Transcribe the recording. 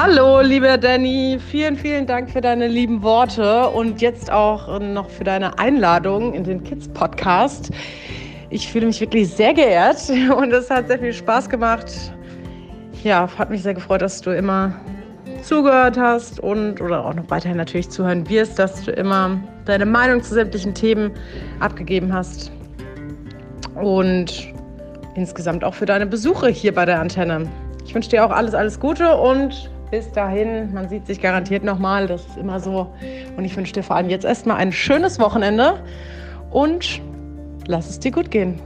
Hallo, lieber Danny. Vielen, vielen Dank für deine lieben Worte und jetzt auch noch für deine Einladung in den Kids Podcast. Ich fühle mich wirklich sehr geehrt und es hat sehr viel Spaß gemacht. Ja, hat mich sehr gefreut, dass du immer zugehört hast und oder auch noch weiterhin natürlich zuhören wirst, dass du immer deine Meinung zu sämtlichen Themen abgegeben hast. Und insgesamt auch für deine Besuche hier bei der Antenne. Ich wünsche dir auch alles, alles Gute und bis dahin, man sieht sich garantiert nochmal, das ist immer so. Und ich wünsche dir vor allem jetzt erstmal ein schönes Wochenende und lass es dir gut gehen.